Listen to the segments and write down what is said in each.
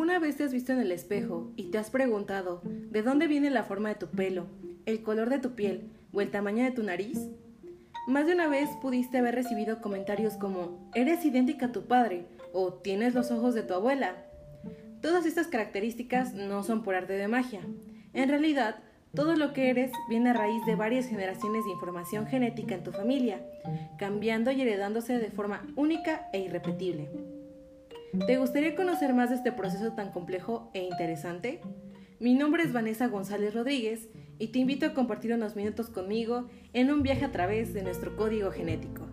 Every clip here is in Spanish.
¿Alguna vez te has visto en el espejo y te has preguntado de dónde viene la forma de tu pelo, el color de tu piel o el tamaño de tu nariz? Más de una vez pudiste haber recibido comentarios como eres idéntica a tu padre o tienes los ojos de tu abuela. Todas estas características no son por arte de magia. En realidad, todo lo que eres viene a raíz de varias generaciones de información genética en tu familia, cambiando y heredándose de forma única e irrepetible. ¿Te gustaría conocer más de este proceso tan complejo e interesante? Mi nombre es Vanessa González Rodríguez y te invito a compartir unos minutos conmigo en un viaje a través de nuestro código genético.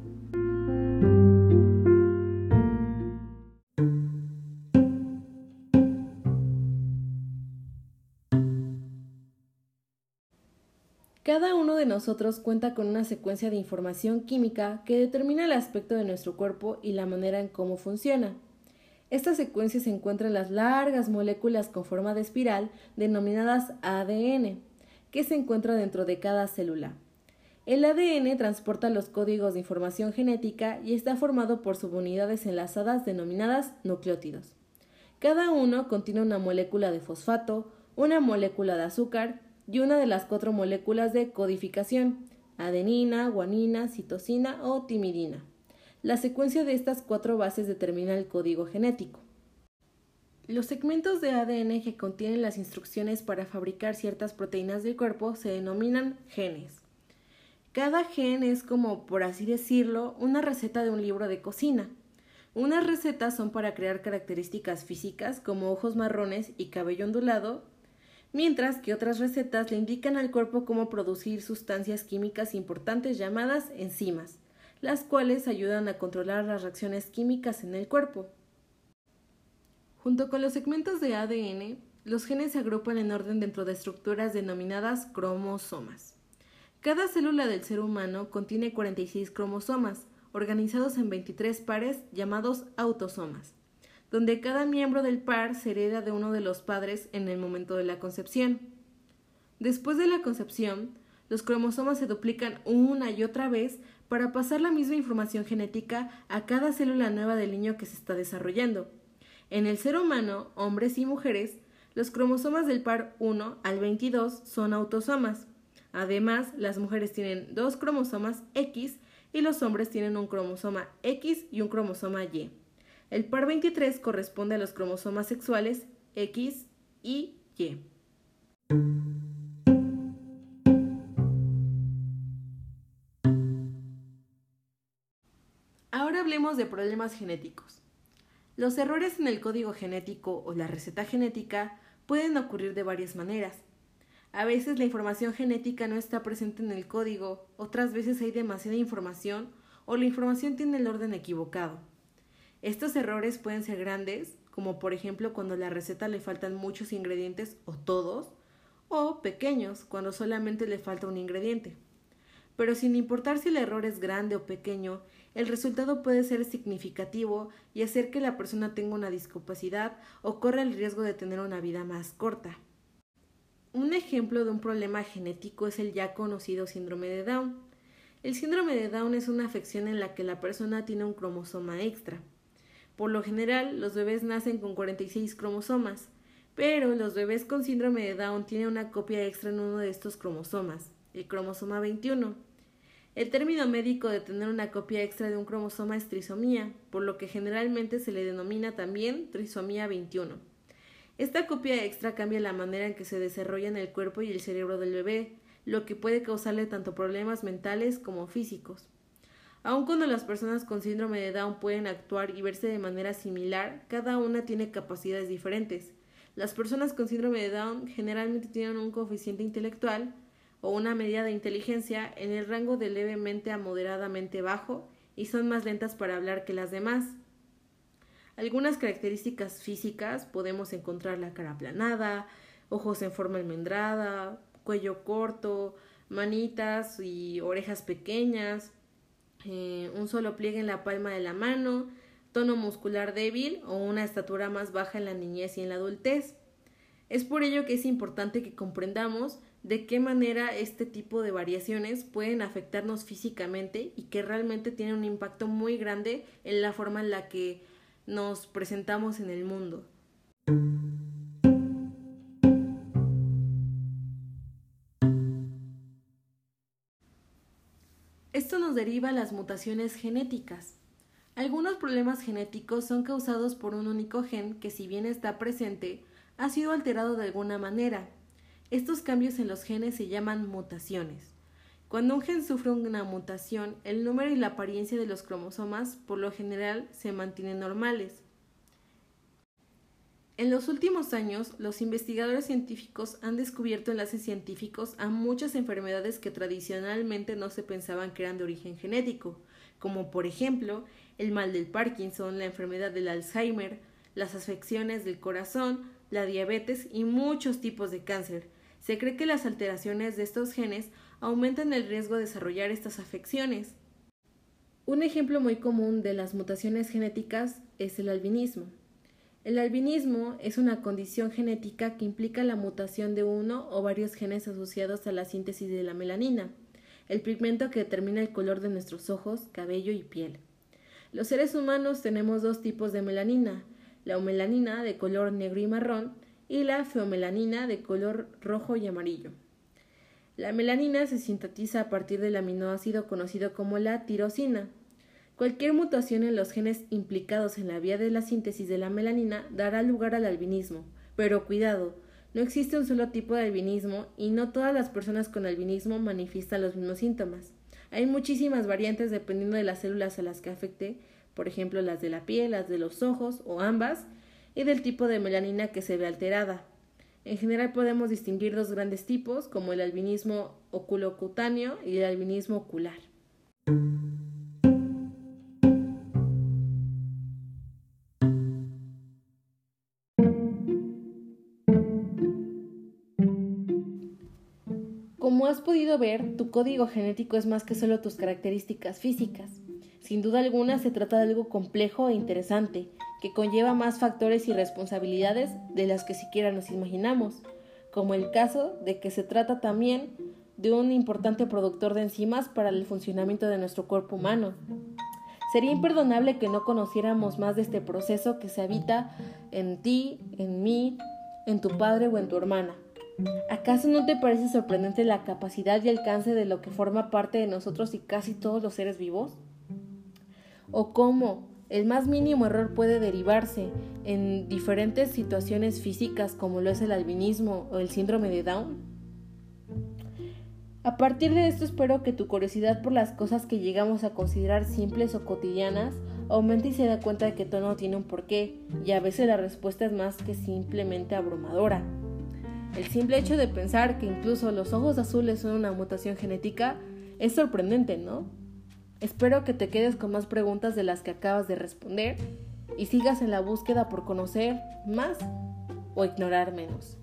Cada uno de nosotros cuenta con una secuencia de información química que determina el aspecto de nuestro cuerpo y la manera en cómo funciona. Esta secuencia se encuentra en las largas moléculas con forma de espiral denominadas ADN, que se encuentra dentro de cada célula. El ADN transporta los códigos de información genética y está formado por subunidades enlazadas denominadas nucleótidos. Cada uno contiene una molécula de fosfato, una molécula de azúcar y una de las cuatro moléculas de codificación, adenina, guanina, citosina o timidina. La secuencia de estas cuatro bases determina el código genético. Los segmentos de ADN que contienen las instrucciones para fabricar ciertas proteínas del cuerpo se denominan genes. Cada gen es como, por así decirlo, una receta de un libro de cocina. Unas recetas son para crear características físicas como ojos marrones y cabello ondulado, mientras que otras recetas le indican al cuerpo cómo producir sustancias químicas importantes llamadas enzimas las cuales ayudan a controlar las reacciones químicas en el cuerpo. Junto con los segmentos de ADN, los genes se agrupan en orden dentro de estructuras denominadas cromosomas. Cada célula del ser humano contiene 46 cromosomas, organizados en 23 pares llamados autosomas, donde cada miembro del par se hereda de uno de los padres en el momento de la concepción. Después de la concepción, los cromosomas se duplican una y otra vez para pasar la misma información genética a cada célula nueva del niño que se está desarrollando. En el ser humano, hombres y mujeres, los cromosomas del par 1 al 22 son autosomas. Además, las mujeres tienen dos cromosomas X y los hombres tienen un cromosoma X y un cromosoma Y. El par 23 corresponde a los cromosomas sexuales X y Y. hablemos de problemas genéticos. Los errores en el código genético o la receta genética pueden ocurrir de varias maneras. A veces la información genética no está presente en el código, otras veces hay demasiada información o la información tiene el orden equivocado. Estos errores pueden ser grandes, como por ejemplo cuando a la receta le faltan muchos ingredientes o todos, o pequeños, cuando solamente le falta un ingrediente. Pero sin importar si el error es grande o pequeño, el resultado puede ser significativo y hacer que la persona tenga una discapacidad o corra el riesgo de tener una vida más corta. Un ejemplo de un problema genético es el ya conocido síndrome de Down. El síndrome de Down es una afección en la que la persona tiene un cromosoma extra. Por lo general, los bebés nacen con 46 cromosomas, pero los bebés con síndrome de Down tienen una copia extra en uno de estos cromosomas, el cromosoma 21. El término médico de tener una copia extra de un cromosoma es trisomía, por lo que generalmente se le denomina también trisomía 21. Esta copia extra cambia la manera en que se desarrolla en el cuerpo y el cerebro del bebé, lo que puede causarle tanto problemas mentales como físicos. Aun cuando las personas con síndrome de Down pueden actuar y verse de manera similar, cada una tiene capacidades diferentes. Las personas con síndrome de Down generalmente tienen un coeficiente intelectual o una medida de inteligencia en el rango de levemente a moderadamente bajo y son más lentas para hablar que las demás. Algunas características físicas podemos encontrar la cara aplanada, ojos en forma almendrada, cuello corto, manitas y orejas pequeñas, eh, un solo pliegue en la palma de la mano, tono muscular débil o una estatura más baja en la niñez y en la adultez. Es por ello que es importante que comprendamos de qué manera este tipo de variaciones pueden afectarnos físicamente y que realmente tienen un impacto muy grande en la forma en la que nos presentamos en el mundo. Esto nos deriva a las mutaciones genéticas. Algunos problemas genéticos son causados por un único gen que si bien está presente, ha sido alterado de alguna manera. Estos cambios en los genes se llaman mutaciones. Cuando un gen sufre una mutación, el número y la apariencia de los cromosomas por lo general se mantienen normales. En los últimos años, los investigadores científicos han descubierto enlaces científicos a muchas enfermedades que tradicionalmente no se pensaban que eran de origen genético, como por ejemplo el mal del Parkinson, la enfermedad del Alzheimer, las afecciones del corazón, la diabetes y muchos tipos de cáncer. Se cree que las alteraciones de estos genes aumentan el riesgo de desarrollar estas afecciones. Un ejemplo muy común de las mutaciones genéticas es el albinismo. El albinismo es una condición genética que implica la mutación de uno o varios genes asociados a la síntesis de la melanina, el pigmento que determina el color de nuestros ojos, cabello y piel. Los seres humanos tenemos dos tipos de melanina, la melanina de color negro y marrón y la feomelanina de color rojo y amarillo. La melanina se sintetiza a partir del aminoácido conocido como la tirosina. Cualquier mutación en los genes implicados en la vía de la síntesis de la melanina dará lugar al albinismo. Pero cuidado, no existe un solo tipo de albinismo y no todas las personas con albinismo manifiestan los mismos síntomas. Hay muchísimas variantes dependiendo de las células a las que afecte, por ejemplo las de la piel, las de los ojos o ambas, y del tipo de melanina que se ve alterada. En general podemos distinguir dos grandes tipos, como el albinismo oculocutáneo y el albinismo ocular. Como has podido ver, tu código genético es más que solo tus características físicas. Sin duda alguna se trata de algo complejo e interesante, que conlleva más factores y responsabilidades de las que siquiera nos imaginamos, como el caso de que se trata también de un importante productor de enzimas para el funcionamiento de nuestro cuerpo humano. Sería imperdonable que no conociéramos más de este proceso que se habita en ti, en mí, en tu padre o en tu hermana. ¿Acaso no te parece sorprendente la capacidad y alcance de lo que forma parte de nosotros y casi todos los seres vivos? ¿O cómo el más mínimo error puede derivarse en diferentes situaciones físicas como lo es el albinismo o el síndrome de Down? A partir de esto espero que tu curiosidad por las cosas que llegamos a considerar simples o cotidianas aumente y se da cuenta de que todo no tiene un porqué y a veces la respuesta es más que simplemente abrumadora. El simple hecho de pensar que incluso los ojos azules son una mutación genética es sorprendente, ¿no? Espero que te quedes con más preguntas de las que acabas de responder y sigas en la búsqueda por conocer más o ignorar menos.